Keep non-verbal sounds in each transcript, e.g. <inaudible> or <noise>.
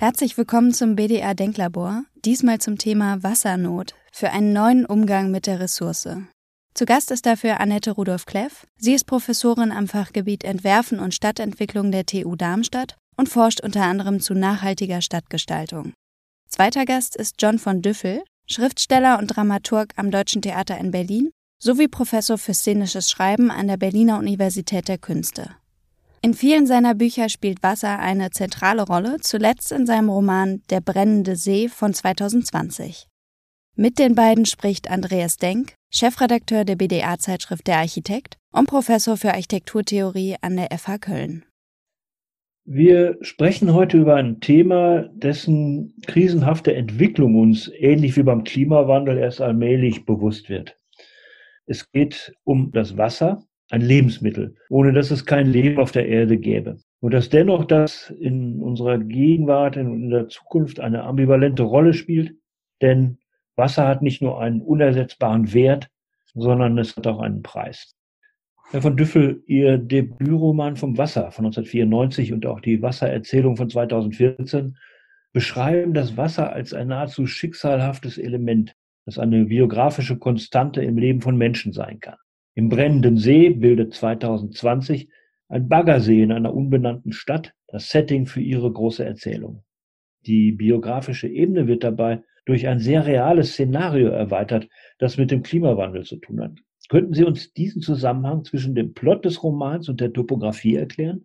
Herzlich willkommen zum BDR Denklabor, diesmal zum Thema Wassernot für einen neuen Umgang mit der Ressource. Zu Gast ist dafür Annette Rudolf Kleff. Sie ist Professorin am Fachgebiet Entwerfen und Stadtentwicklung der TU Darmstadt und forscht unter anderem zu nachhaltiger Stadtgestaltung. Zweiter Gast ist John von Düffel, Schriftsteller und Dramaturg am Deutschen Theater in Berlin sowie Professor für szenisches Schreiben an der Berliner Universität der Künste. In vielen seiner Bücher spielt Wasser eine zentrale Rolle, zuletzt in seinem Roman Der brennende See von 2020. Mit den beiden spricht Andreas Denk, Chefredakteur der BDA-Zeitschrift Der Architekt und Professor für Architekturtheorie an der FH Köln. Wir sprechen heute über ein Thema, dessen krisenhafte Entwicklung uns ähnlich wie beim Klimawandel erst allmählich bewusst wird. Es geht um das Wasser, ein Lebensmittel, ohne dass es kein Leben auf der Erde gäbe. Und dass dennoch das in unserer Gegenwart und in der Zukunft eine ambivalente Rolle spielt, denn Wasser hat nicht nur einen unersetzbaren Wert, sondern es hat auch einen Preis. Herr von Düffel, Ihr Debütroman vom Wasser von 1994 und auch die Wassererzählung von 2014 beschreiben das Wasser als ein nahezu schicksalhaftes Element, das eine biografische Konstante im Leben von Menschen sein kann. Im brennenden See bildet 2020 ein Baggersee in einer unbenannten Stadt das Setting für ihre große Erzählung. Die biografische Ebene wird dabei durch ein sehr reales Szenario erweitert, das mit dem Klimawandel zu tun hat. Könnten Sie uns diesen Zusammenhang zwischen dem Plot des Romans und der Topografie erklären?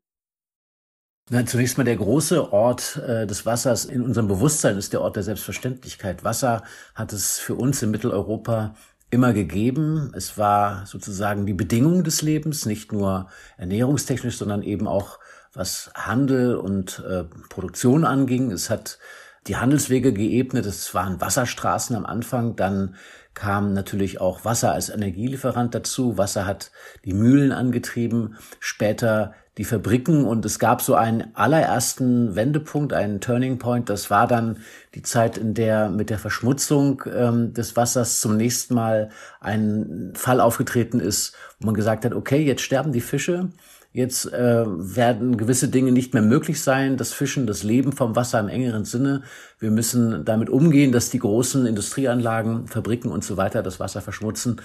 Na, zunächst mal der große Ort äh, des Wassers in unserem Bewusstsein ist der Ort der Selbstverständlichkeit. Wasser hat es für uns in Mitteleuropa immer gegeben. Es war sozusagen die Bedingung des Lebens, nicht nur ernährungstechnisch, sondern eben auch was Handel und äh, Produktion anging. Es hat die Handelswege geebnet. Es waren Wasserstraßen am Anfang. Dann kam natürlich auch Wasser als Energielieferant dazu. Wasser hat die Mühlen angetrieben. Später die Fabriken und es gab so einen allerersten Wendepunkt, einen Turning Point. Das war dann die Zeit, in der mit der Verschmutzung ähm, des Wassers zum nächsten Mal ein Fall aufgetreten ist, wo man gesagt hat, okay, jetzt sterben die Fische. Jetzt äh, werden gewisse Dinge nicht mehr möglich sein, das Fischen, das Leben vom Wasser im engeren Sinne. Wir müssen damit umgehen, dass die großen Industrieanlagen, Fabriken und so weiter das Wasser verschmutzen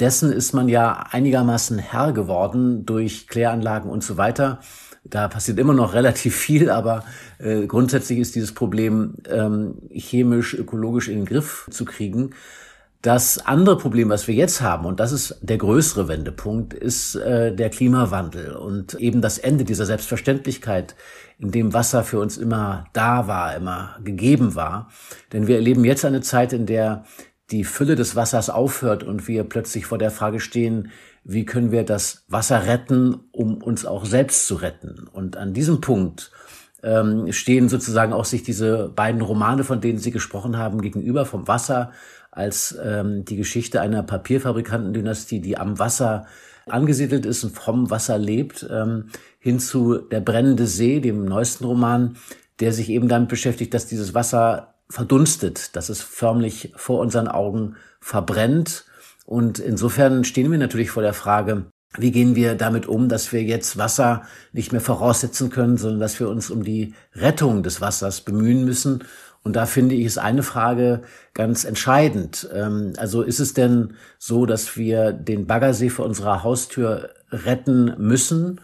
dessen ist man ja einigermaßen Herr geworden durch Kläranlagen und so weiter. Da passiert immer noch <laughs> relativ viel, aber äh, grundsätzlich ist dieses Problem ähm, chemisch, ökologisch in den Griff zu kriegen. Das andere Problem, was wir jetzt haben, und das ist der größere Wendepunkt, ist äh, der Klimawandel und eben das Ende dieser Selbstverständlichkeit, in dem Wasser für uns immer da war, immer gegeben war. Denn wir erleben jetzt eine Zeit, in der die Fülle des Wassers aufhört und wir plötzlich vor der Frage stehen, wie können wir das Wasser retten, um uns auch selbst zu retten. Und an diesem Punkt ähm, stehen sozusagen auch sich diese beiden Romane, von denen Sie gesprochen haben, gegenüber vom Wasser als ähm, die Geschichte einer Papierfabrikantendynastie, die am Wasser angesiedelt ist und vom Wasser lebt, ähm, hin zu Der brennende See, dem neuesten Roman, der sich eben damit beschäftigt, dass dieses Wasser verdunstet, dass es förmlich vor unseren Augen verbrennt. Und insofern stehen wir natürlich vor der Frage, wie gehen wir damit um, dass wir jetzt Wasser nicht mehr voraussetzen können, sondern dass wir uns um die Rettung des Wassers bemühen müssen. Und da finde ich es eine Frage ganz entscheidend. Ähm, also ist es denn so, dass wir den Baggersee vor unserer Haustür retten müssen,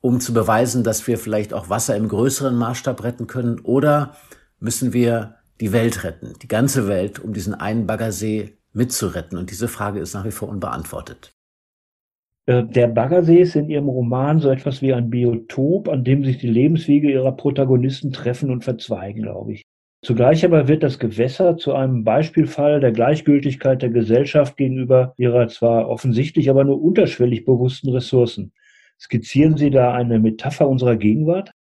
um zu beweisen, dass wir vielleicht auch Wasser im größeren Maßstab retten können? Oder müssen wir die Welt retten, die ganze Welt, um diesen einen Baggersee mitzuretten? Und diese Frage ist nach wie vor unbeantwortet. Äh, der Baggersee ist in Ihrem Roman so etwas wie ein Biotop, an dem sich die Lebenswege ihrer Protagonisten treffen und verzweigen, glaube ich. Zugleich aber wird das Gewässer zu einem Beispielfall der Gleichgültigkeit der Gesellschaft gegenüber ihrer zwar offensichtlich, aber nur unterschwellig bewussten Ressourcen. Skizzieren Sie da eine Metapher unserer Gegenwart?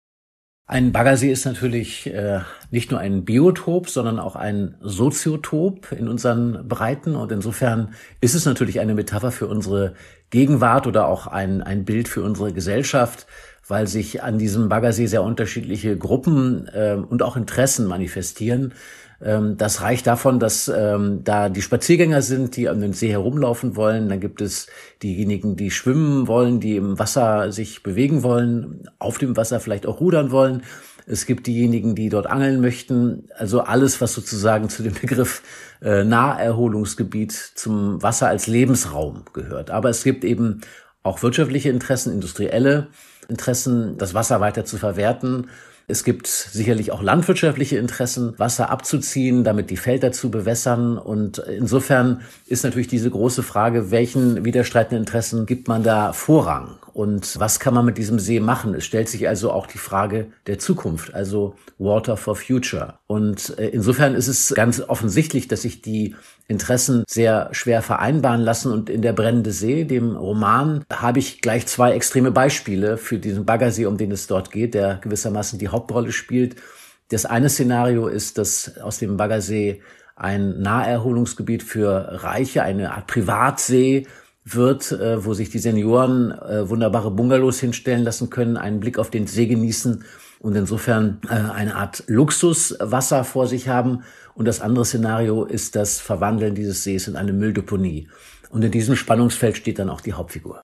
Ein Baggersee ist natürlich äh, nicht nur ein Biotop, sondern auch ein Soziotop in unseren Breiten. Und insofern ist es natürlich eine Metapher für unsere Gegenwart oder auch ein, ein Bild für unsere Gesellschaft, weil sich an diesem Baggersee sehr unterschiedliche Gruppen äh, und auch Interessen manifestieren. Ähm, das reicht davon, dass ähm, da die Spaziergänger sind, die an dem See herumlaufen wollen. Dann gibt es diejenigen, die schwimmen wollen, die im Wasser sich bewegen wollen, auf dem Wasser vielleicht auch rudern wollen. Es gibt diejenigen, die dort angeln möchten. Also alles, was sozusagen zu dem Begriff äh, Naherholungsgebiet zum Wasser als Lebensraum gehört. Aber es gibt eben auch wirtschaftliche Interessen, industrielle Interessen, das Wasser weiter zu verwerten es gibt sicherlich auch landwirtschaftliche Interessen, Wasser abzuziehen, damit die Felder zu bewässern. Und insofern ist natürlich diese große Frage, welchen widerstreitenden Interessen gibt man da Vorrang? Und was kann man mit diesem See machen? Es stellt sich also auch die Frage der Zukunft, also Water for Future. Und äh, insofern ist es ganz offensichtlich, dass sich die Interessen sehr schwer vereinbaren lassen. Und in der brennende See, dem Roman, habe ich gleich zwei extreme Beispiele für diesen Baggersee, um den es dort geht, der gewissermaßen die Hauptrolle spielt. Das eine Szenario ist, dass aus dem Baggersee ein Naherholungsgebiet für Reiche, eine Art Privatsee wird, äh, wo sich die Senioren äh, wunderbare Bungalows hinstellen lassen können, einen Blick auf den See genießen und insofern äh, eine Art Luxuswasser vor sich haben. Und das andere Szenario ist das Verwandeln dieses Sees in eine Mülldeponie. Und in diesem Spannungsfeld steht dann auch die Hauptfigur.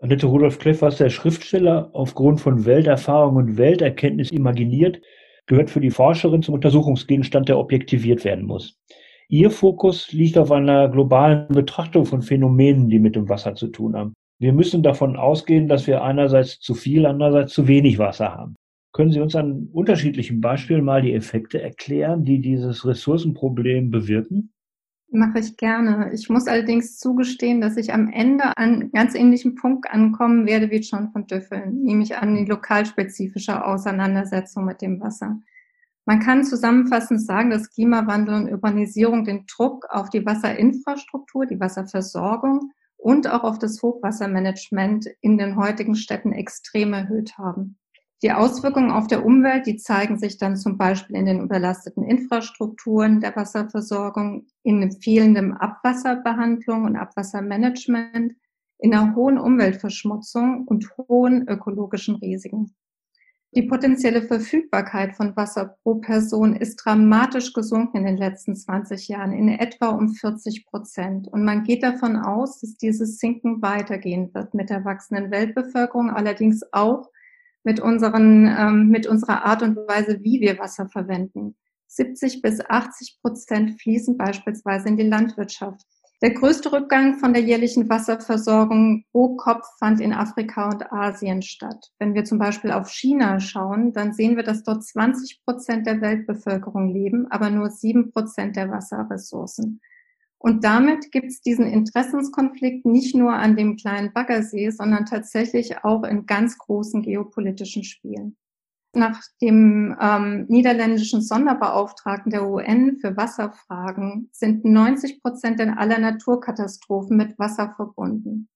Annette Rudolf Kleff, was der Schriftsteller aufgrund von Welterfahrung und Welterkenntnis imaginiert, gehört für die Forscherin zum Untersuchungsgegenstand, der objektiviert werden muss. Ihr Fokus liegt auf einer globalen Betrachtung von Phänomenen, die mit dem Wasser zu tun haben. Wir müssen davon ausgehen, dass wir einerseits zu viel, andererseits zu wenig Wasser haben. Können Sie uns an unterschiedlichen Beispielen mal die Effekte erklären, die dieses Ressourcenproblem bewirken? Mache ich gerne. Ich muss allerdings zugestehen, dass ich am Ende an ganz ähnlichen Punkt ankommen werde wie John von Düffeln, nämlich an die lokalspezifische Auseinandersetzung mit dem Wasser. Man kann zusammenfassend sagen, dass Klimawandel und Urbanisierung den Druck auf die Wasserinfrastruktur, die Wasserversorgung und auch auf das Hochwassermanagement in den heutigen Städten extrem erhöht haben. Die Auswirkungen auf der Umwelt, die zeigen sich dann zum Beispiel in den überlasteten Infrastrukturen der Wasserversorgung, in fehlendem Abwasserbehandlung und Abwassermanagement, in einer hohen Umweltverschmutzung und hohen ökologischen Risiken. Die potenzielle Verfügbarkeit von Wasser pro Person ist dramatisch gesunken in den letzten 20 Jahren, in etwa um 40 Prozent. Und man geht davon aus, dass dieses Sinken weitergehen wird mit der wachsenden Weltbevölkerung, allerdings auch mit, unseren, ähm, mit unserer Art und Weise, wie wir Wasser verwenden. 70 bis 80 Prozent fließen beispielsweise in die Landwirtschaft. Der größte Rückgang von der jährlichen Wasserversorgung pro Kopf fand in Afrika und Asien statt. Wenn wir zum Beispiel auf China schauen, dann sehen wir, dass dort 20 Prozent der Weltbevölkerung leben, aber nur sieben Prozent der Wasserressourcen. Und damit gibt es diesen Interessenskonflikt nicht nur an dem kleinen Baggersee, sondern tatsächlich auch in ganz großen geopolitischen Spielen. Nach dem ähm, niederländischen Sonderbeauftragten der UN für Wasserfragen sind 90 Prozent aller Naturkatastrophen mit Wasser verbunden.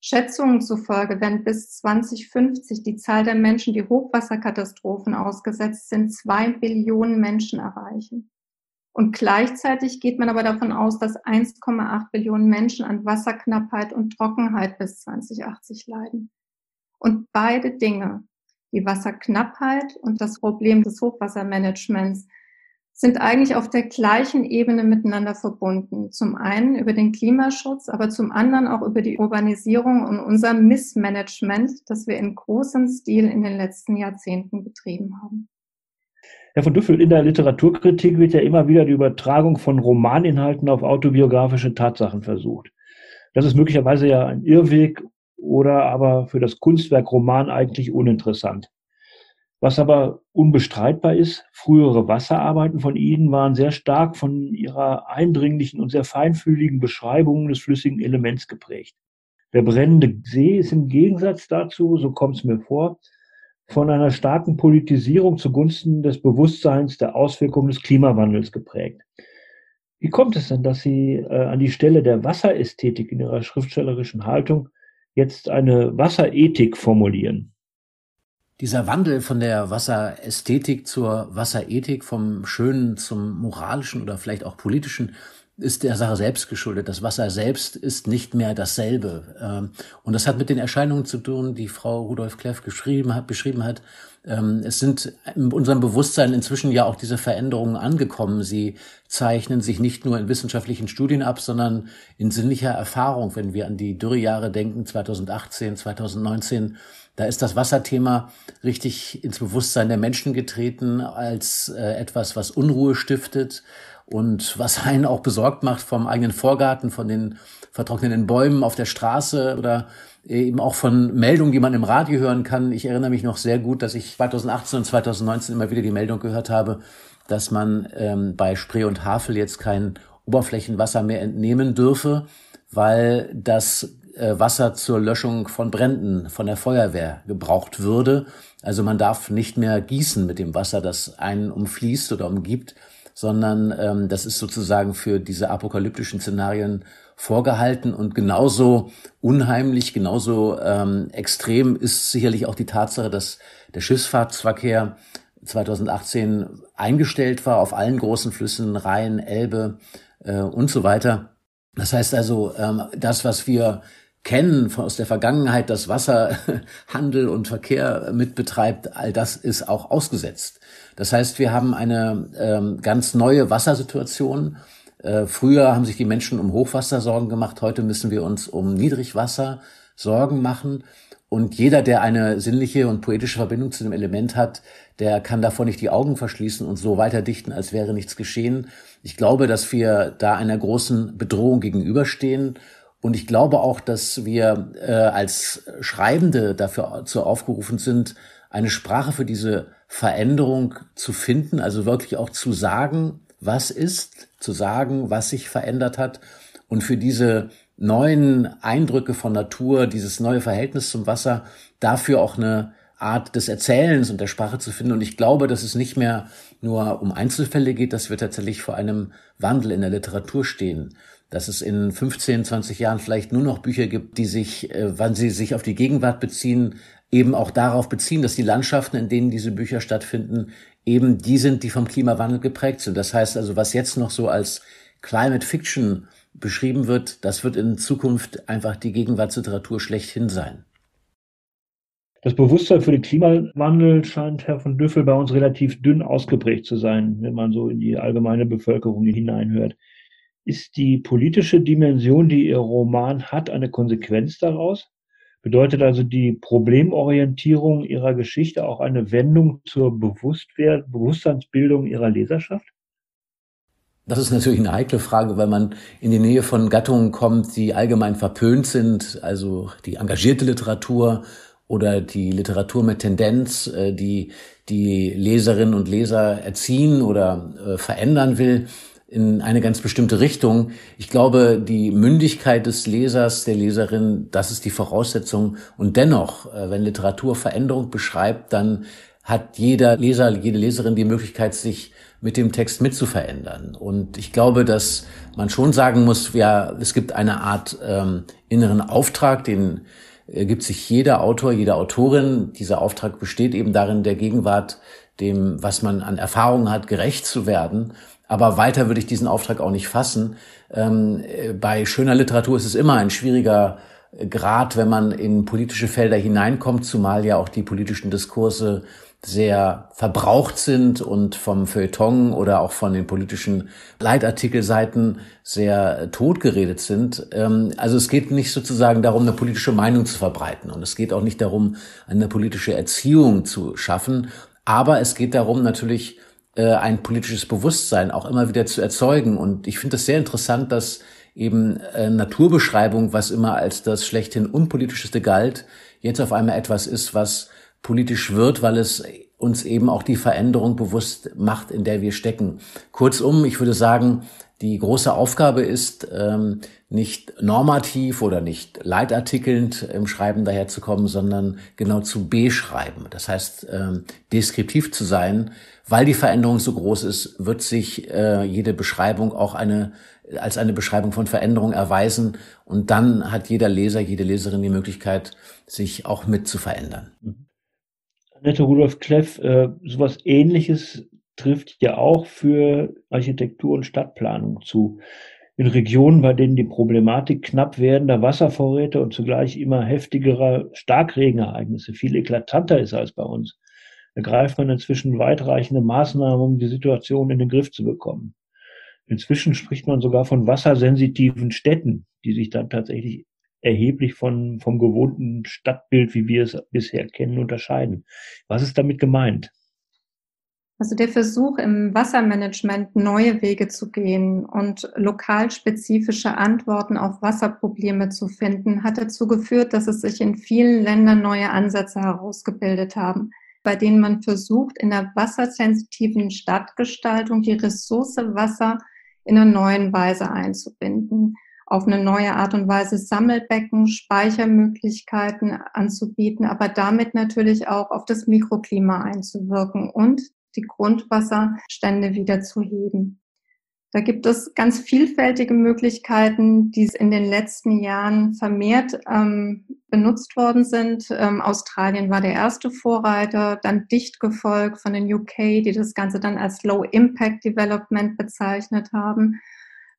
Schätzungen zufolge werden bis 2050 die Zahl der Menschen, die Hochwasserkatastrophen ausgesetzt sind, zwei Billionen Menschen erreichen. Und gleichzeitig geht man aber davon aus, dass 1,8 Billionen Menschen an Wasserknappheit und Trockenheit bis 2080 leiden. Und beide Dinge, die Wasserknappheit und das Problem des Hochwassermanagements sind eigentlich auf der gleichen Ebene miteinander verbunden. Zum einen über den Klimaschutz, aber zum anderen auch über die Urbanisierung und unser Missmanagement, das wir in großem Stil in den letzten Jahrzehnten betrieben haben. Herr von Düffel, in der Literaturkritik wird ja immer wieder die Übertragung von Romaninhalten auf autobiografische Tatsachen versucht. Das ist möglicherweise ja ein Irrweg oder aber für das Kunstwerk Roman eigentlich uninteressant. Was aber unbestreitbar ist, frühere Wasserarbeiten von Ihnen waren sehr stark von ihrer eindringlichen und sehr feinfühligen Beschreibung des flüssigen Elements geprägt. Der brennende See ist im Gegensatz dazu, so kommt es mir vor, von einer starken Politisierung zugunsten des Bewusstseins der Auswirkungen des Klimawandels geprägt. Wie kommt es denn, dass Sie äh, an die Stelle der Wasserästhetik in Ihrer schriftstellerischen Haltung jetzt eine Wasserethik formulieren. Dieser Wandel von der Wasserästhetik zur Wasserethik, vom Schönen zum Moralischen oder vielleicht auch Politischen, ist der Sache selbst geschuldet. Das Wasser selbst ist nicht mehr dasselbe. Ähm, und das hat mit den Erscheinungen zu tun, die Frau Rudolf Kleff geschrieben hat, beschrieben hat. Ähm, es sind in unserem Bewusstsein inzwischen ja auch diese Veränderungen angekommen. Sie zeichnen sich nicht nur in wissenschaftlichen Studien ab, sondern in sinnlicher Erfahrung. Wenn wir an die Dürrejahre denken, 2018, 2019, da ist das Wasserthema richtig ins Bewusstsein der Menschen getreten als äh, etwas, was Unruhe stiftet und was einen auch besorgt macht vom eigenen Vorgarten, von den vertrockneten Bäumen auf der Straße oder eben auch von Meldungen, die man im Radio hören kann. Ich erinnere mich noch sehr gut, dass ich 2018 und 2019 immer wieder die Meldung gehört habe, dass man ähm, bei Spree und Havel jetzt kein Oberflächenwasser mehr entnehmen dürfe, weil das äh, Wasser zur Löschung von Bränden von der Feuerwehr gebraucht würde. Also man darf nicht mehr gießen mit dem Wasser, das einen umfließt oder umgibt, sondern ähm, das ist sozusagen für diese apokalyptischen Szenarien vorgehalten und genauso unheimlich, genauso ähm, extrem ist sicherlich auch die Tatsache, dass der Schifffahrtsverkehr 2018 eingestellt war auf allen großen Flüssen, Rhein, Elbe äh, und so weiter. Das heißt also, ähm, das, was wir kennen aus der Vergangenheit, dass Wasserhandel <laughs> und Verkehr mitbetreibt, all das ist auch ausgesetzt. Das heißt, wir haben eine ähm, ganz neue Wassersituation. Äh, früher haben sich die Menschen um Hochwasser Sorgen gemacht, heute müssen wir uns um Niedrigwasser Sorgen machen. Und jeder, der eine sinnliche und poetische Verbindung zu dem Element hat, der kann davor nicht die Augen verschließen und so weiter dichten, als wäre nichts geschehen. Ich glaube, dass wir da einer großen Bedrohung gegenüberstehen. Und ich glaube auch, dass wir äh, als Schreibende dafür zu aufgerufen sind, eine Sprache für diese Veränderung zu finden, also wirklich auch zu sagen, was ist, zu sagen, was sich verändert hat und für diese neuen Eindrücke von Natur, dieses neue Verhältnis zum Wasser, dafür auch eine Art des Erzählens und der Sprache zu finden. Und ich glaube, dass es nicht mehr nur um Einzelfälle geht, dass wir tatsächlich vor einem Wandel in der Literatur stehen. Dass es in 15, 20 Jahren vielleicht nur noch Bücher gibt, die sich, äh, wann sie sich auf die Gegenwart beziehen, eben auch darauf beziehen, dass die Landschaften, in denen diese Bücher stattfinden, eben die sind, die vom Klimawandel geprägt sind. Das heißt also, was jetzt noch so als Climate Fiction beschrieben wird, das wird in Zukunft einfach die Gegenwartsliteratur schlechthin sein. Das Bewusstsein für den Klimawandel scheint, Herr von Düffel, bei uns relativ dünn ausgeprägt zu sein, wenn man so in die allgemeine Bevölkerung hineinhört. Ist die politische Dimension, die Ihr Roman hat, eine Konsequenz daraus? Bedeutet also die Problemorientierung Ihrer Geschichte auch eine Wendung zur Bewusstseinsbildung Ihrer Leserschaft? Das ist natürlich eine heikle Frage, weil man in die Nähe von Gattungen kommt, die allgemein verpönt sind, also die engagierte Literatur oder die Literatur mit Tendenz, äh, die die Leserinnen und Leser erziehen oder äh, verändern will in eine ganz bestimmte Richtung. Ich glaube, die Mündigkeit des Lesers, der Leserin, das ist die Voraussetzung. Und dennoch, äh, wenn Literatur Veränderung beschreibt, dann hat jeder Leser, jede Leserin die Möglichkeit, sich mit dem Text mitzuverändern. Und ich glaube, dass man schon sagen muss, ja, es gibt eine Art ähm, inneren Auftrag, den äh, gibt sich jeder Autor, jede Autorin. Dieser Auftrag besteht eben darin, der Gegenwart, dem, was man an Erfahrungen hat, gerecht zu werden. Aber weiter würde ich diesen Auftrag auch nicht fassen. Ähm, äh, bei schöner Literatur ist es immer ein schwieriger äh, Grad, wenn man in politische Felder hineinkommt, zumal ja auch die politischen Diskurse sehr verbraucht sind und vom Feuilleton oder auch von den politischen Leitartikelseiten sehr totgeredet sind. Ähm, also es geht nicht sozusagen darum, eine politische Meinung zu verbreiten und es geht auch nicht darum, eine politische Erziehung zu schaffen, aber es geht darum natürlich, äh, ein politisches Bewusstsein auch immer wieder zu erzeugen. Und ich finde es sehr interessant, dass eben äh, Naturbeschreibung, was immer als das schlechthin unpolitischeste galt, jetzt auf einmal etwas ist, was politisch wird, weil es uns eben auch die Veränderung bewusst macht, in der wir stecken. Kurzum, ich würde sagen, die große Aufgabe ist, ähm, nicht normativ oder nicht leitartikelnd im Schreiben daherzukommen, sondern genau zu beschreiben. Das heißt, ähm, deskriptiv zu sein, weil die Veränderung so groß ist, wird sich äh, jede Beschreibung auch eine als eine Beschreibung von Veränderung erweisen und dann hat jeder Leser, jede Leserin die Möglichkeit, sich auch mit zu verändern. Annette Rudolf Kleff, äh, sowas ähnliches trifft ja auch für Architektur und Stadtplanung zu. in Regionen, bei denen die Problematik knapp werdender Wasservorräte und zugleich immer heftigerer Starkregenereignisse viel eklatanter ist als bei uns, ergreift man inzwischen weitreichende Maßnahmen, um die Situation in den Griff zu bekommen. Inzwischen spricht man sogar von wassersensitiven Städten, die sich dann tatsächlich erheblich von, vom gewohnten Stadtbild, wie wir es bisher kennen, unterscheiden. Was ist damit gemeint? Also der Versuch im Wassermanagement neue Wege zu gehen und lokalspezifische Antworten auf Wasserprobleme zu finden, hat dazu geführt, dass es sich in vielen Ländern neue Ansätze herausgebildet haben, bei denen man versucht, in der wassersensitiven Stadtgestaltung die Ressource Wasser in einer neuen Weise einzubinden, auf eine neue Art und Weise Sammelbecken, Speichermöglichkeiten anzubieten, aber damit natürlich auch auf das Mikroklima einzuwirken und die Grundwasserstände wieder zu heben. Da gibt es ganz vielfältige Möglichkeiten, die in den letzten Jahren vermehrt ähm, benutzt worden sind. Ähm, Australien war der erste Vorreiter, dann dicht gefolgt von den UK, die das Ganze dann als Low Impact Development bezeichnet haben,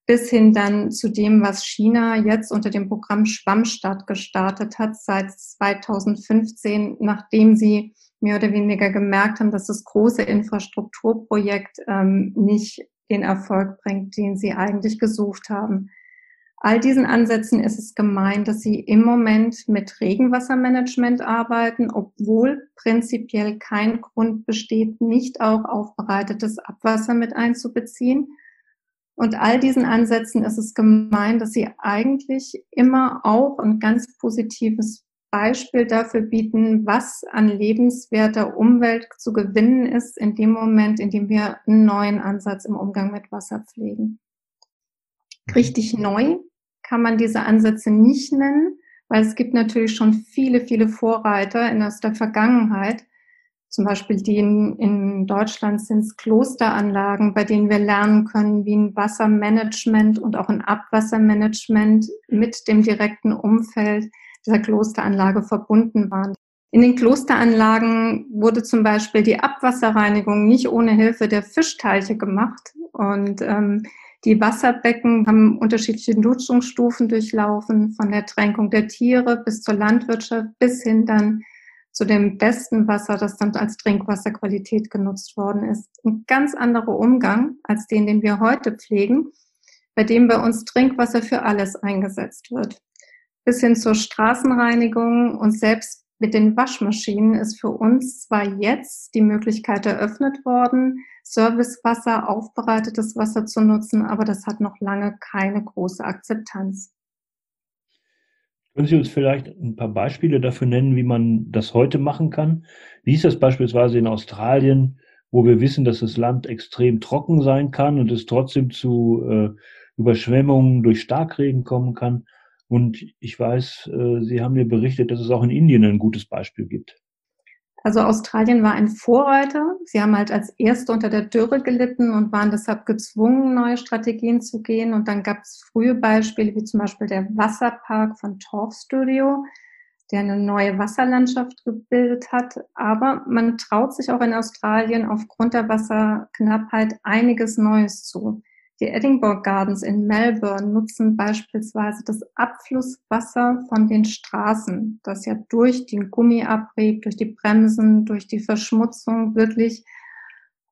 bis hin dann zu dem, was China jetzt unter dem Programm Schwammstadt gestartet hat seit 2015, nachdem sie mehr oder weniger gemerkt haben, dass das große Infrastrukturprojekt ähm, nicht den Erfolg bringt, den sie eigentlich gesucht haben. All diesen Ansätzen ist es gemeint, dass sie im Moment mit Regenwassermanagement arbeiten, obwohl prinzipiell kein Grund besteht, nicht auch aufbereitetes Abwasser mit einzubeziehen. Und all diesen Ansätzen ist es gemeint, dass sie eigentlich immer auch ein ganz positives Beispiel dafür bieten, was an lebenswerter Umwelt zu gewinnen ist in dem Moment, in dem wir einen neuen Ansatz im Umgang mit Wasser pflegen. Mhm. Richtig neu kann man diese Ansätze nicht nennen, weil es gibt natürlich schon viele, viele Vorreiter in aus der Vergangenheit. Zum Beispiel die in, in Deutschland sind es Klosteranlagen, bei denen wir lernen können, wie ein Wassermanagement und auch ein Abwassermanagement mit dem direkten Umfeld dieser Klosteranlage verbunden waren. In den Klosteranlagen wurde zum Beispiel die Abwasserreinigung nicht ohne Hilfe der Fischteiche gemacht und ähm, die Wasserbecken haben unterschiedliche Nutzungsstufen durchlaufen, von der Tränkung der Tiere bis zur Landwirtschaft bis hin dann zu dem besten Wasser, das dann als Trinkwasserqualität genutzt worden ist. Ein ganz anderer Umgang als den, den wir heute pflegen, bei dem bei uns Trinkwasser für alles eingesetzt wird bis hin zur Straßenreinigung und selbst mit den Waschmaschinen ist für uns zwar jetzt die Möglichkeit eröffnet worden, Servicewasser, aufbereitetes Wasser zu nutzen, aber das hat noch lange keine große Akzeptanz. Können Sie uns vielleicht ein paar Beispiele dafür nennen, wie man das heute machen kann? Wie ist das beispielsweise in Australien, wo wir wissen, dass das Land extrem trocken sein kann und es trotzdem zu äh, Überschwemmungen durch Starkregen kommen kann? Und ich weiß, äh, Sie haben mir berichtet, dass es auch in Indien ein gutes Beispiel gibt. Also Australien war ein Vorreiter. Sie haben halt als Erste unter der Dürre gelitten und waren deshalb gezwungen, neue Strategien zu gehen. Und dann gab es frühe Beispiele, wie zum Beispiel der Wasserpark von Torf Studio, der eine neue Wasserlandschaft gebildet hat. Aber man traut sich auch in Australien aufgrund der Wasserknappheit einiges Neues zu. Die Edinburgh Gardens in Melbourne nutzen beispielsweise das Abflusswasser von den Straßen, das ja durch den Gummiabrieb, durch die Bremsen, durch die Verschmutzung wirklich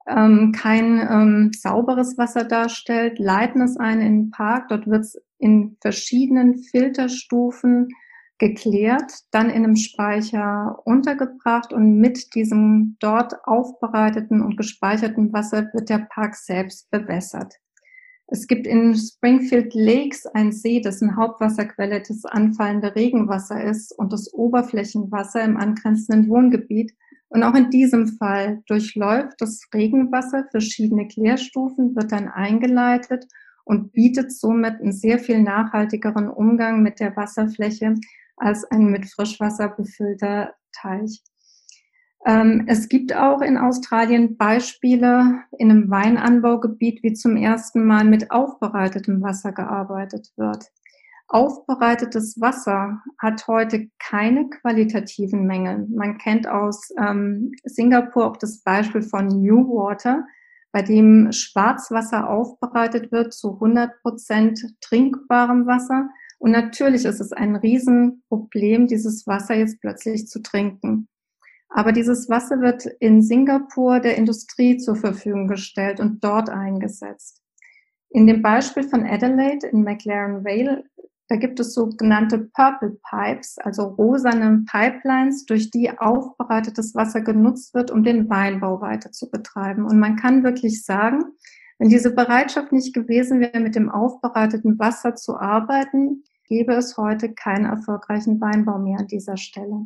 ähm, kein ähm, sauberes Wasser darstellt, leiten es ein in den Park. Dort wird es in verschiedenen Filterstufen geklärt, dann in einem Speicher untergebracht und mit diesem dort aufbereiteten und gespeicherten Wasser wird der Park selbst bewässert. Es gibt in Springfield Lakes ein See, dessen Hauptwasserquelle das anfallende Regenwasser ist und das Oberflächenwasser im angrenzenden Wohngebiet. Und auch in diesem Fall durchläuft das Regenwasser verschiedene Klärstufen, wird dann eingeleitet und bietet somit einen sehr viel nachhaltigeren Umgang mit der Wasserfläche als ein mit Frischwasser befüllter Teich. Ähm, es gibt auch in Australien Beispiele in einem Weinanbaugebiet, wie zum ersten Mal mit aufbereitetem Wasser gearbeitet wird. Aufbereitetes Wasser hat heute keine qualitativen Mängel. Man kennt aus ähm, Singapur auch das Beispiel von New Water, bei dem Schwarzwasser aufbereitet wird zu 100 Prozent trinkbarem Wasser. Und natürlich ist es ein Riesenproblem, dieses Wasser jetzt plötzlich zu trinken. Aber dieses Wasser wird in Singapur der Industrie zur Verfügung gestellt und dort eingesetzt. In dem Beispiel von Adelaide in McLaren Vale da gibt es sogenannte Purple Pipes, also rosane Pipelines, durch die aufbereitetes Wasser genutzt wird, um den Weinbau weiter zu betreiben. Und man kann wirklich sagen, wenn diese Bereitschaft nicht gewesen wäre, mit dem aufbereiteten Wasser zu arbeiten, gäbe es heute keinen erfolgreichen Weinbau mehr an dieser Stelle.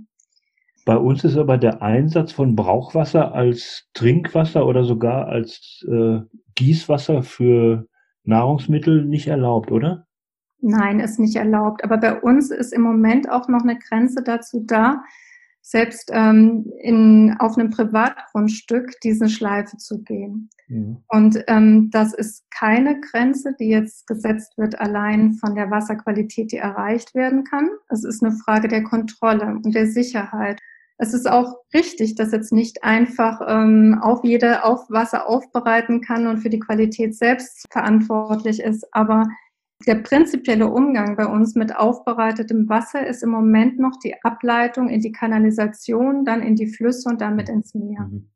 Bei uns ist aber der Einsatz von Brauchwasser als Trinkwasser oder sogar als äh, Gießwasser für Nahrungsmittel nicht erlaubt, oder? Nein, ist nicht erlaubt. Aber bei uns ist im Moment auch noch eine Grenze dazu da, selbst ähm, in, auf einem Privatgrundstück diese Schleife zu gehen. Mhm. Und ähm, das ist keine Grenze, die jetzt gesetzt wird allein von der Wasserqualität, die erreicht werden kann. Es ist eine Frage der Kontrolle und der Sicherheit. Es ist auch richtig, dass jetzt nicht einfach ähm, auf jede auf Wasser aufbereiten kann und für die Qualität selbst verantwortlich ist. Aber der prinzipielle Umgang bei uns mit aufbereitetem Wasser ist im Moment noch die Ableitung in die Kanalisation, dann in die Flüsse und damit ins Meer. Mhm.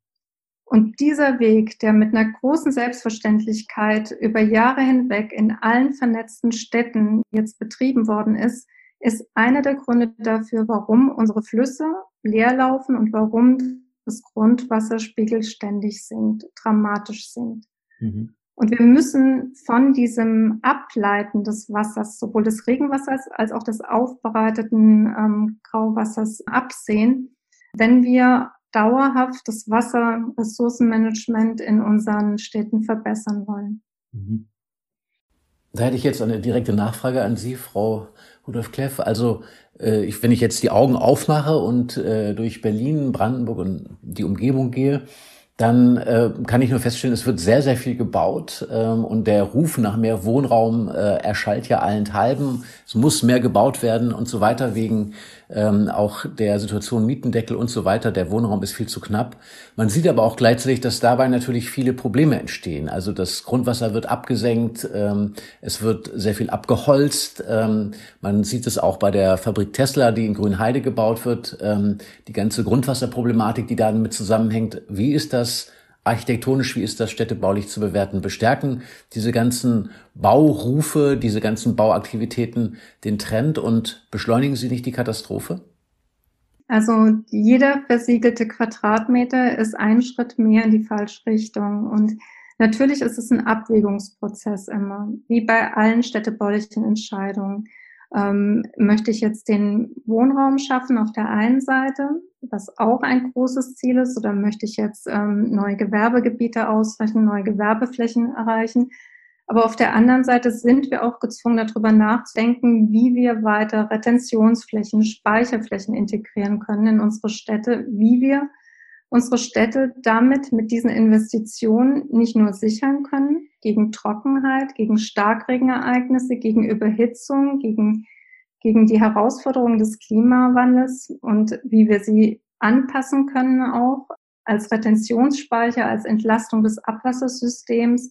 Und dieser Weg, der mit einer großen Selbstverständlichkeit über Jahre hinweg in allen vernetzten Städten jetzt betrieben worden ist, ist einer der Gründe dafür, warum unsere Flüsse leer laufen und warum das Grundwasserspiegel ständig sinkt, dramatisch sinkt. Mhm. Und wir müssen von diesem Ableiten des Wassers, sowohl des Regenwassers als auch des aufbereiteten ähm, Grauwassers absehen, wenn wir dauerhaft das Wasserressourcenmanagement in unseren Städten verbessern wollen. Mhm. Da hätte ich jetzt eine direkte Nachfrage an Sie, Frau Rudolf Kleff. Also äh, ich, wenn ich jetzt die Augen aufmache und äh, durch Berlin, Brandenburg und die Umgebung gehe, dann äh, kann ich nur feststellen, es wird sehr, sehr viel gebaut ähm, und der Ruf nach mehr Wohnraum äh, erschallt ja allenthalben. Es muss mehr gebaut werden und so weiter wegen ähm, auch der Situation Mietendeckel und so weiter. Der Wohnraum ist viel zu knapp. Man sieht aber auch gleichzeitig, dass dabei natürlich viele Probleme entstehen. Also das Grundwasser wird abgesenkt, ähm, es wird sehr viel abgeholzt. Ähm, man sieht es auch bei der Fabrik Tesla, die in Grünheide gebaut wird. Ähm, die ganze Grundwasserproblematik, die damit zusammenhängt. Wie ist das? Architektonisch, wie ist das städtebaulich zu bewerten? Bestärken diese ganzen Baurufe, diese ganzen Bauaktivitäten den Trend und beschleunigen sie nicht die Katastrophe? Also jeder versiegelte Quadratmeter ist ein Schritt mehr in die falsche Richtung. Und natürlich ist es ein Abwägungsprozess immer, wie bei allen städtebaulichen Entscheidungen. Ähm, möchte ich jetzt den Wohnraum schaffen auf der einen Seite, was auch ein großes Ziel ist, oder möchte ich jetzt ähm, neue Gewerbegebiete ausreichen, neue Gewerbeflächen erreichen? Aber auf der anderen Seite sind wir auch gezwungen, darüber nachzudenken, wie wir weiter Retentionsflächen, Speicherflächen integrieren können in unsere Städte, wie wir unsere Städte damit mit diesen Investitionen nicht nur sichern können gegen Trockenheit, gegen Starkregenereignisse, gegen Überhitzung, gegen, gegen die Herausforderungen des Klimawandels und wie wir sie anpassen können auch als Retentionsspeicher, als Entlastung des Abwassersystems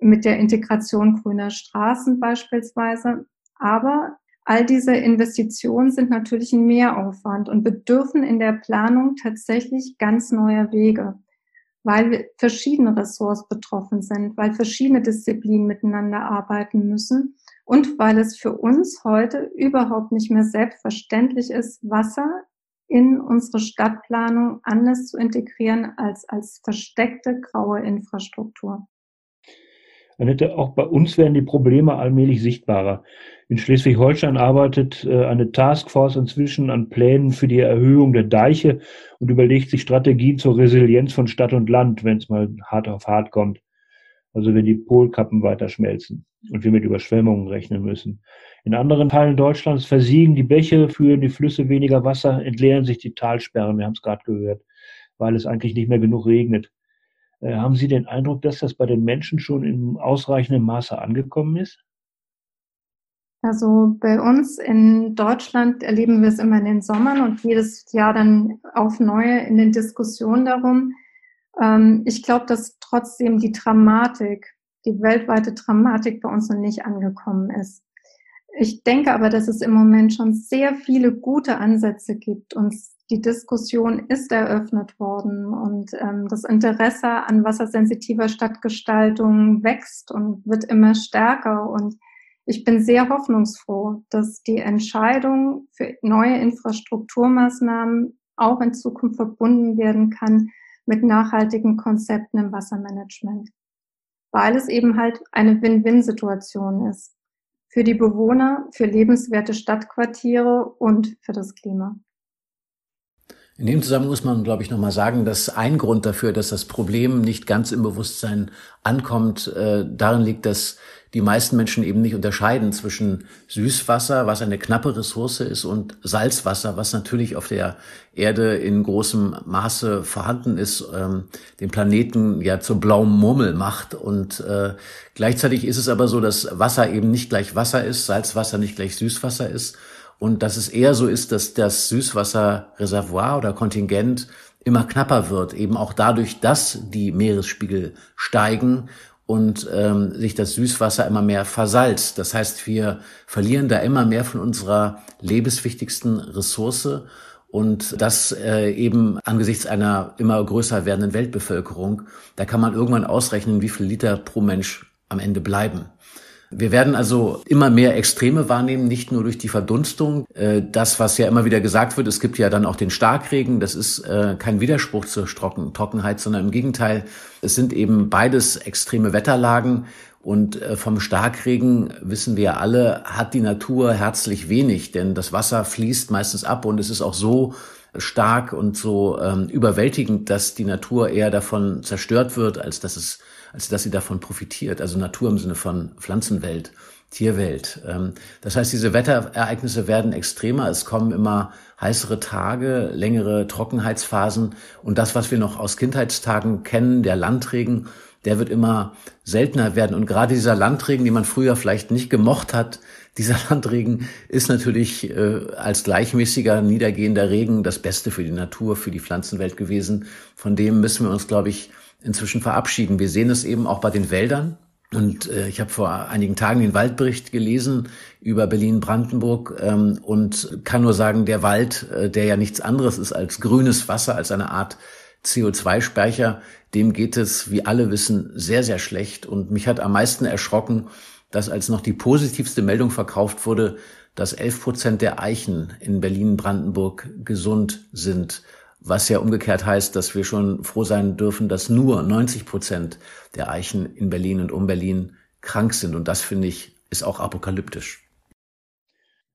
mit der Integration grüner Straßen beispielsweise. Aber All diese Investitionen sind natürlich ein Mehraufwand und bedürfen in der Planung tatsächlich ganz neuer Wege, weil verschiedene Ressorts betroffen sind, weil verschiedene Disziplinen miteinander arbeiten müssen und weil es für uns heute überhaupt nicht mehr selbstverständlich ist, Wasser in unsere Stadtplanung anders zu integrieren als als versteckte graue Infrastruktur. Annette, auch bei uns werden die Probleme allmählich sichtbarer. In Schleswig-Holstein arbeitet äh, eine Taskforce inzwischen an Plänen für die Erhöhung der Deiche und überlegt sich Strategien zur Resilienz von Stadt und Land, wenn es mal hart auf hart kommt. Also wenn die Polkappen weiter schmelzen und wir mit Überschwemmungen rechnen müssen. In anderen Teilen Deutschlands versiegen die Bäche, führen die Flüsse weniger Wasser, entleeren sich die Talsperren, wir haben es gerade gehört, weil es eigentlich nicht mehr genug regnet. Äh, haben Sie den Eindruck, dass das bei den Menschen schon in ausreichendem Maße angekommen ist? Also bei uns in Deutschland erleben wir es immer in den Sommern und jedes Jahr dann auf neue in den Diskussionen darum, Ähm, ich glaube, dass trotzdem die Dramatik, die weltweite Dramatik bei uns noch nicht angekommen ist. Ich denke aber, dass es im Moment schon sehr viele gute Ansätze gibt und die Diskussion ist eröffnet worden und ähm, das Interesse an wassersensitiver Stadtgestaltung wächst und wird immer stärker. Und ich bin sehr hoffnungsfroh, dass die Entscheidung für neue Infrastrukturmaßnahmen auch in Zukunft verbunden werden kann mit nachhaltigen Konzepten im Wassermanagement, weil es eben halt eine Win-Win-Situation ist für die Bewohner, für lebenswerte Stadtquartiere und für das Klima. In dem Zusammenhang muss man, glaube ich, nochmal sagen, dass ein Grund dafür, dass das Problem nicht ganz im Bewusstsein ankommt, äh, darin liegt, dass die meisten Menschen eben nicht unterscheiden zwischen Süßwasser, was eine knappe Ressource ist, und Salzwasser, was natürlich auf der Erde in großem Maße vorhanden ist, ähm, den Planeten ja zur blauen Murmel macht. Und äh, gleichzeitig ist es aber so, dass Wasser eben nicht gleich Wasser ist, Salzwasser nicht gleich Süßwasser ist und dass es eher so ist, dass das Süßwasserreservoir oder Kontingent immer knapper wird, eben auch dadurch, dass die Meeresspiegel steigen und ähm, sich das Süßwasser immer mehr versalzt. Das heißt, wir verlieren da immer mehr von unserer lebenswichtigsten Ressource und das äh, eben angesichts einer immer größer werdenden Weltbevölkerung. Da kann man irgendwann ausrechnen, wie viel Liter pro Mensch am Ende bleiben. Wir werden also immer mehr Extreme wahrnehmen, nicht nur durch die Verdunstung. Äh, das, was ja immer wieder gesagt wird, es gibt ja dann auch den Starkregen. Das ist äh, kein Widerspruch zur Trockenheit, sondern im Gegenteil, es sind eben beides extreme Wetterlagen. Und äh, vom Starkregen wissen wir alle, hat die Natur herzlich wenig, denn das Wasser fließt meistens ab und es ist auch so stark und so ähm, überwältigend, dass die Natur eher davon zerstört wird, als dass es als dass sie davon profitiert. Also Natur im Sinne von Pflanzenwelt, Tierwelt. Ähm, das heißt, diese Wetterereignisse werden extremer. Es kommen immer heißere Tage, längere Trockenheitsphasen. Und das, was wir noch aus Kindheitstagen kennen, der Landregen, der wird immer seltener werden. Und gerade dieser Landregen, den man früher vielleicht nicht gemocht hat, dieser <laughs> Landregen ist natürlich äh, als gleichmäßiger, niedergehender Regen das Beste für die Natur, für die Pflanzenwelt gewesen. Von dem müssen wir uns, glaube ich, inzwischen verabschieden. Wir sehen es eben auch bei den Wäldern. Und äh, ich habe vor einigen Tagen den Waldbericht gelesen über Berlin-Brandenburg ähm, und kann nur sagen, der Wald, äh, der ja nichts anderes ist als grünes Wasser, als eine Art CO2-Speicher, dem geht es, wie alle wissen, sehr, sehr schlecht. Und mich hat am meisten erschrocken, dass als noch die positivste Meldung verkauft wurde, dass 11 Prozent der Eichen in Berlin-Brandenburg gesund sind was ja umgekehrt heißt, dass wir schon froh sein dürfen, dass nur 90 Prozent der Eichen in Berlin und um Berlin krank sind. Und das finde ich ist auch apokalyptisch.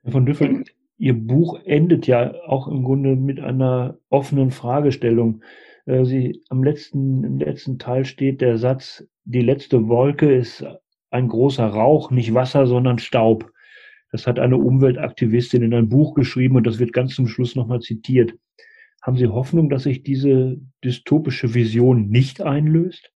Herr von Düffel, Ihr Buch endet ja auch im Grunde mit einer offenen Fragestellung. Äh, Sie, am letzten, im letzten Teil steht der Satz, die letzte Wolke ist ein großer Rauch, nicht Wasser, sondern Staub. Das hat eine Umweltaktivistin in ein Buch geschrieben und das wird ganz zum Schluss nochmal zitiert. Haben Sie Hoffnung, dass sich diese dystopische Vision nicht einlöst?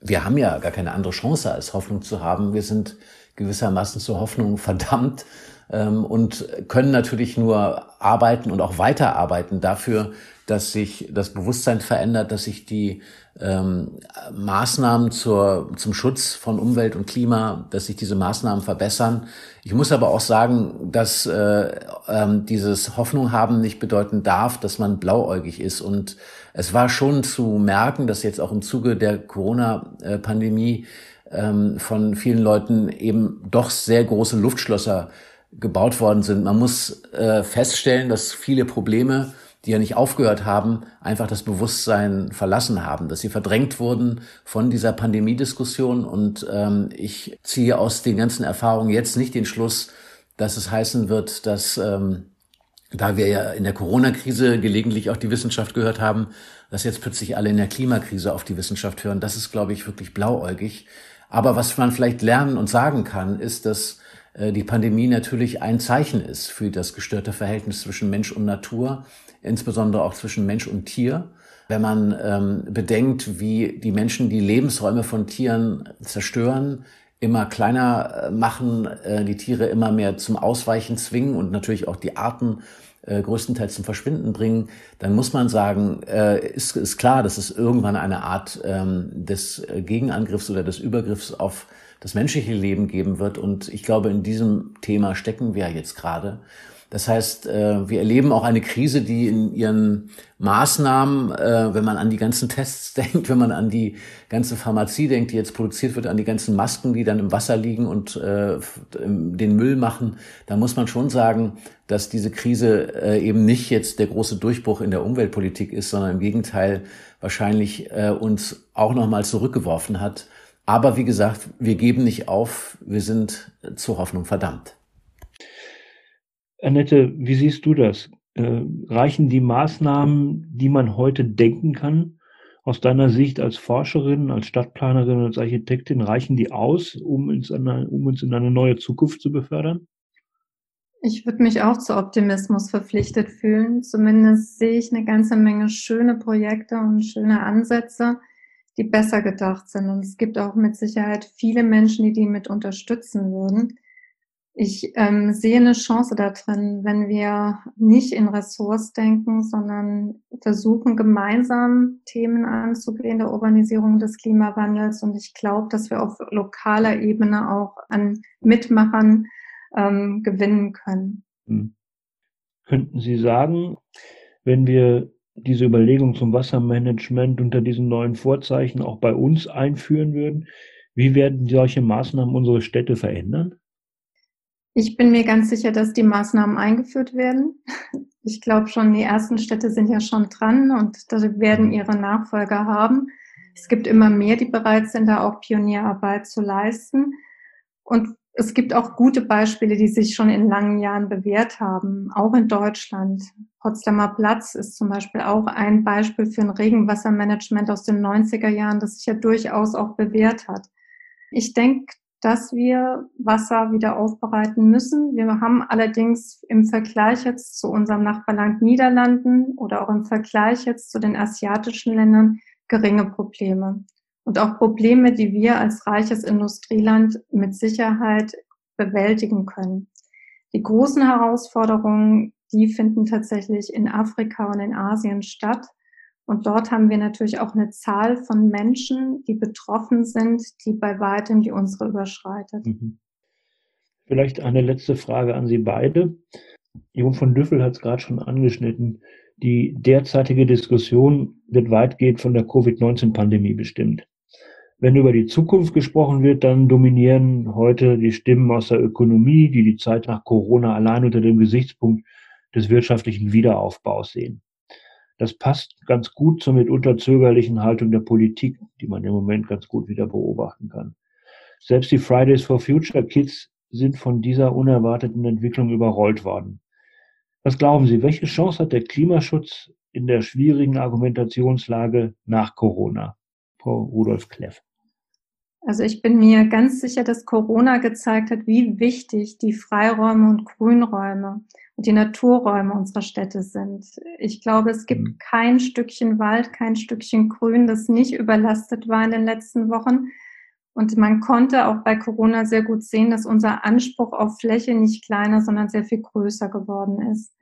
Wir haben ja gar keine andere Chance, als Hoffnung zu haben. Wir sind gewissermaßen zur Hoffnung verdammt ähm, und können natürlich nur arbeiten und auch weiterarbeiten dafür, dass sich das Bewusstsein verändert, dass sich die ähm, Maßnahmen zur, zum Schutz von Umwelt und Klima, dass sich diese Maßnahmen verbessern. Ich muss aber auch sagen, dass äh, ähm, dieses Hoffnung haben nicht bedeuten darf, dass man blauäugig ist. Und es war schon zu merken, dass jetzt auch im Zuge der Corona-Pandemie ähm, von vielen Leuten eben doch sehr große Luftschlösser gebaut worden sind. Man muss äh, feststellen, dass viele Probleme die ja nicht aufgehört haben, einfach das Bewusstsein verlassen haben, dass sie verdrängt wurden von dieser Pandemiediskussion. Und ähm, ich ziehe aus den ganzen Erfahrungen jetzt nicht den Schluss, dass es heißen wird, dass ähm, da wir ja in der Corona-Krise gelegentlich auch die Wissenschaft gehört haben, dass jetzt plötzlich alle in der Klimakrise auf die Wissenschaft hören. Das ist, glaube ich, wirklich blauäugig. Aber was man vielleicht lernen und sagen kann, ist, dass die Pandemie natürlich ein Zeichen ist für das gestörte Verhältnis zwischen Mensch und Natur insbesondere auch zwischen Mensch und Tier. Wenn man ähm, bedenkt, wie die Menschen die Lebensräume von Tieren zerstören, immer kleiner äh, machen, äh, die Tiere immer mehr zum Ausweichen zwingen und natürlich auch die Arten äh, größtenteils zum Verschwinden bringen, dann muss man sagen, äh, ist, ist klar, dass es irgendwann eine Art ähm, des Gegenangriffs oder des Übergriffs auf das menschliche Leben geben wird. Und ich glaube, in diesem Thema stecken wir jetzt gerade. Das heißt, äh, wir erleben auch eine Krise, die in ihren Maßnahmen, äh, wenn man an die ganzen Tests <laughs> denkt, wenn man an die ganze Pharmazie denkt, die jetzt produziert wird, an die ganzen Masken, die dann im Wasser liegen und äh, den Müll machen, da muss man schon sagen, dass diese Krise eben nicht jetzt der große Durchbruch in der Umweltpolitik ist, sondern im Gegenteil wahrscheinlich uns auch nochmal zurückgeworfen hat. Aber wie gesagt, wir geben nicht auf, wir sind zur Hoffnung verdammt. Annette, wie siehst du das? Äh, reichen die Maßnahmen, die man heute denken kann, aus deiner Sicht als Forscherin, als Stadtplanerin, als Architektin, reichen die aus, um uns, eine, um uns in eine neue Zukunft zu befördern? Ich würde mich auch zu Optimismus verpflichtet fühlen. Zumindest sehe ich eine ganze Menge schöne Projekte und schöne Ansätze, die besser gedacht sind. Und es gibt auch mit Sicherheit viele Menschen, die die mit unterstützen würden. Ich ähm, sehe eine Chance da drin, wenn wir nicht in Ressorts denken, sondern versuchen, gemeinsam Themen anzugehen der Urbanisierung des Klimawandels. Und ich glaube, dass wir auf lokaler Ebene auch an Mitmachern ähm, gewinnen können. Hm. Könnten Sie sagen, wenn wir diese Überlegung zum Wassermanagement unter diesen neuen Vorzeichen auch bei uns einführen würden, wie werden solche Maßnahmen unsere Städte verändern? Ich bin mir ganz sicher, dass die Maßnahmen eingeführt werden. Ich glaube schon, die ersten Städte sind ja schon dran und da werden mhm. ihre Nachfolger haben. Es gibt immer mehr, die bereit sind, da auch Pionierarbeit zu leisten. Und es gibt auch gute Beispiele, die sich schon in langen Jahren bewährt haben, auch in Deutschland. Potsdamer Platz ist zum Beispiel auch ein Beispiel für ein Regenwassermanagement aus den 90er Jahren, das sich ja durchaus auch bewährt hat. Ich denke, dass wir Wasser wieder aufbereiten müssen. Wir haben allerdings im Vergleich jetzt zu unserem Nachbarland Niederlanden oder auch im Vergleich jetzt zu den asiatischen Ländern geringe Probleme. Und auch Probleme, die wir als reiches Industrieland mit Sicherheit bewältigen können. Die großen Herausforderungen, die finden tatsächlich in Afrika und in Asien statt. Und dort haben wir natürlich auch eine Zahl von Menschen, die betroffen sind, die bei weitem die unsere überschreitet. Mhm. Vielleicht eine letzte Frage an Sie beide. Jon von Düffel hat es gerade schon angeschnitten. Die derzeitige Diskussion wird weitgehend von der Covid-19-Pandemie bestimmt. Wenn über die Zukunft gesprochen wird, dann dominieren heute die Stimmen aus der Ökonomie, die die Zeit nach Corona allein unter dem Gesichtspunkt des wirtschaftlichen Wiederaufbaus sehen. Das passt ganz gut zur mitunter zögerlichen Haltung der Politik, die man im Moment ganz gut wieder beobachten kann. Selbst die Fridays for Future Kids sind von dieser unerwarteten Entwicklung überrollt worden. Was glauben Sie, welche Chance hat der Klimaschutz in der schwierigen Argumentationslage nach Corona? Frau Rudolf Kleff. Also ich bin mir ganz sicher, dass Corona gezeigt hat, wie wichtig die Freiräume und Grünräume die Naturräume unserer Städte sind. Ich glaube, es gibt mhm. kein Stückchen Wald, kein Stückchen Grün, das nicht überlastet war in den letzten Wochen. Und man konnte auch bei Corona sehr gut sehen, dass unser Anspruch auf Fläche nicht kleiner, sondern sehr viel größer geworden ist.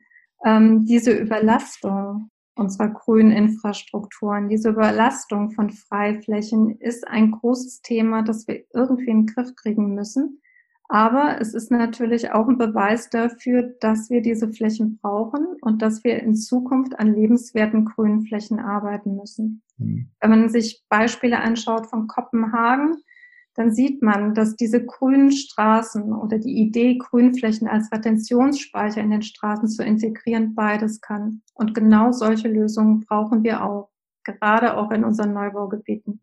Ähm, diese Überlastung unserer grünen Infrastrukturen, diese Überlastung von Freiflächen ist ein großes Thema, das wir irgendwie in den Griff kriegen müssen. Aber es ist natürlich auch ein Beweis dafür, dass wir diese Flächen brauchen und dass wir in Zukunft an lebenswerten grünen Flächen arbeiten müssen. Mhm. Wenn man sich Beispiele anschaut von Kopenhagen, dann sieht man, dass diese grünen Straßen oder die Idee, Grünflächen als Retentionsspeicher in den Straßen zu integrieren, beides kann. Und genau solche Lösungen brauchen wir auch, gerade auch in unseren Neubaugebieten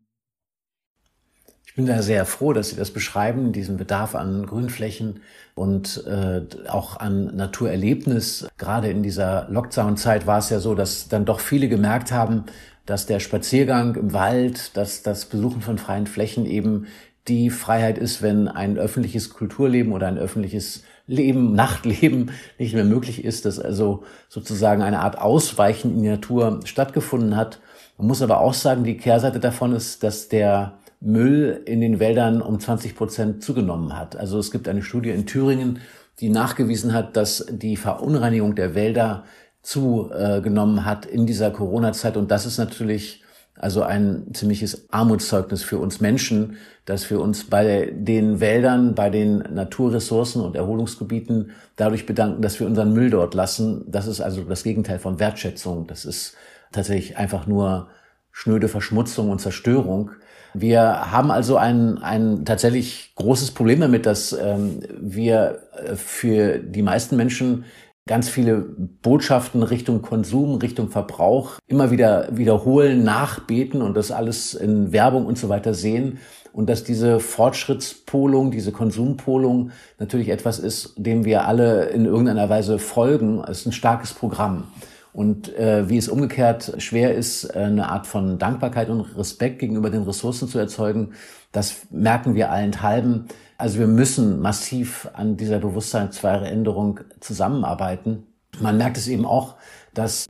bin da sehr froh, dass Sie das beschreiben, diesen Bedarf an Grünflächen und äh, auch an Naturerlebnis. Gerade in dieser Lockdown-Zeit war es ja so, dass dann doch viele gemerkt haben, dass der Spaziergang im Wald, dass das Besuchen von freien Flächen eben die Freiheit ist, wenn ein öffentliches Kulturleben oder ein öffentliches Leben, <laughs> Nachtleben nicht mehr möglich ist, dass also sozusagen eine Art Ausweichen in die Natur stattgefunden hat. Man muss aber auch sagen, die Kehrseite davon ist, dass der Müll in den Wäldern um 20 Prozent zugenommen hat. Also es gibt eine Studie in Thüringen, die nachgewiesen hat, dass die Verunreinigung der Wälder zugenommen hat in dieser Corona-Zeit. Und das ist natürlich also ein ziemliches Armutszeugnis für uns Menschen, dass wir uns bei den Wäldern, bei den Naturressourcen und Erholungsgebieten dadurch bedanken, dass wir unseren Müll dort lassen. Das ist also das Gegenteil von Wertschätzung. Das ist tatsächlich einfach nur schnöde Verschmutzung und Zerstörung. Wir haben also ein, ein tatsächlich großes Problem damit, dass ähm, wir äh, für die meisten Menschen ganz viele Botschaften Richtung Konsum, Richtung Verbrauch immer wieder wiederholen, nachbeten und das alles in Werbung und so weiter sehen. Und dass diese Fortschrittspolung, diese Konsumpolung natürlich etwas ist, dem wir alle in irgendeiner Weise folgen. Es ist ein starkes Programm. Und äh, wie es umgekehrt schwer ist, eine Art von Dankbarkeit und Respekt gegenüber den Ressourcen zu erzeugen, das merken wir allenthalben. Also wir müssen massiv an dieser Bewusstseinsveränderung zusammenarbeiten. Man merkt es eben auch, dass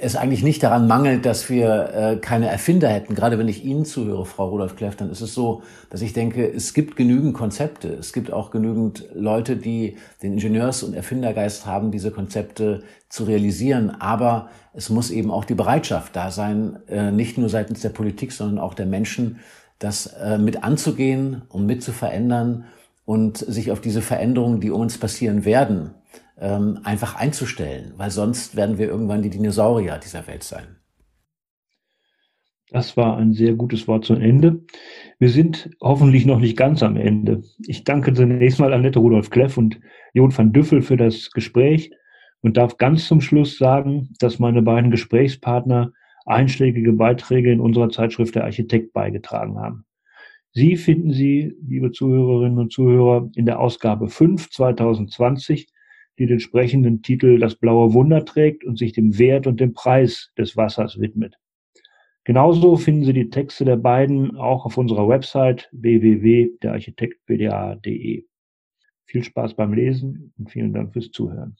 es eigentlich nicht daran mangelt, dass wir äh, keine Erfinder hätten. Gerade wenn ich Ihnen zuhöre, Frau Rudolf Kleff, dann ist es so, dass ich denke, es gibt genügend Konzepte. Es gibt auch genügend Leute, die den Ingenieurs- und Erfindergeist haben, diese Konzepte zu realisieren. Aber es muss eben auch die Bereitschaft da sein, äh, nicht nur seitens der Politik, sondern auch der Menschen, das äh, mit anzugehen und mit zu verändern und sich auf diese Veränderungen, die uns passieren werden, ähm, einfach einzustellen, weil sonst werden wir irgendwann die Dinosaurier dieser Welt sein. Das war ein sehr gutes Wort zum Ende. Wir sind hoffentlich noch nicht ganz am Ende. Ich danke zunächst mal Annette Rudolf Kleff und Jon van Düffel für das Gespräch und darf ganz zum Schluss sagen, dass meine beiden Gesprächspartner einschlägige Beiträge in unserer Zeitschrift Der Architekt beigetragen haben. Sie finden Sie, liebe Zuhörerinnen und Zuhörer, in der Ausgabe 5 2020, die den sprechenden Titel Das blaue Wunder trägt und sich dem Wert und dem Preis des Wassers widmet. Genauso finden Sie die Texte der beiden auch auf unserer Website www.derarchitektbda.de. Viel Spaß beim Lesen und vielen Dank fürs Zuhören.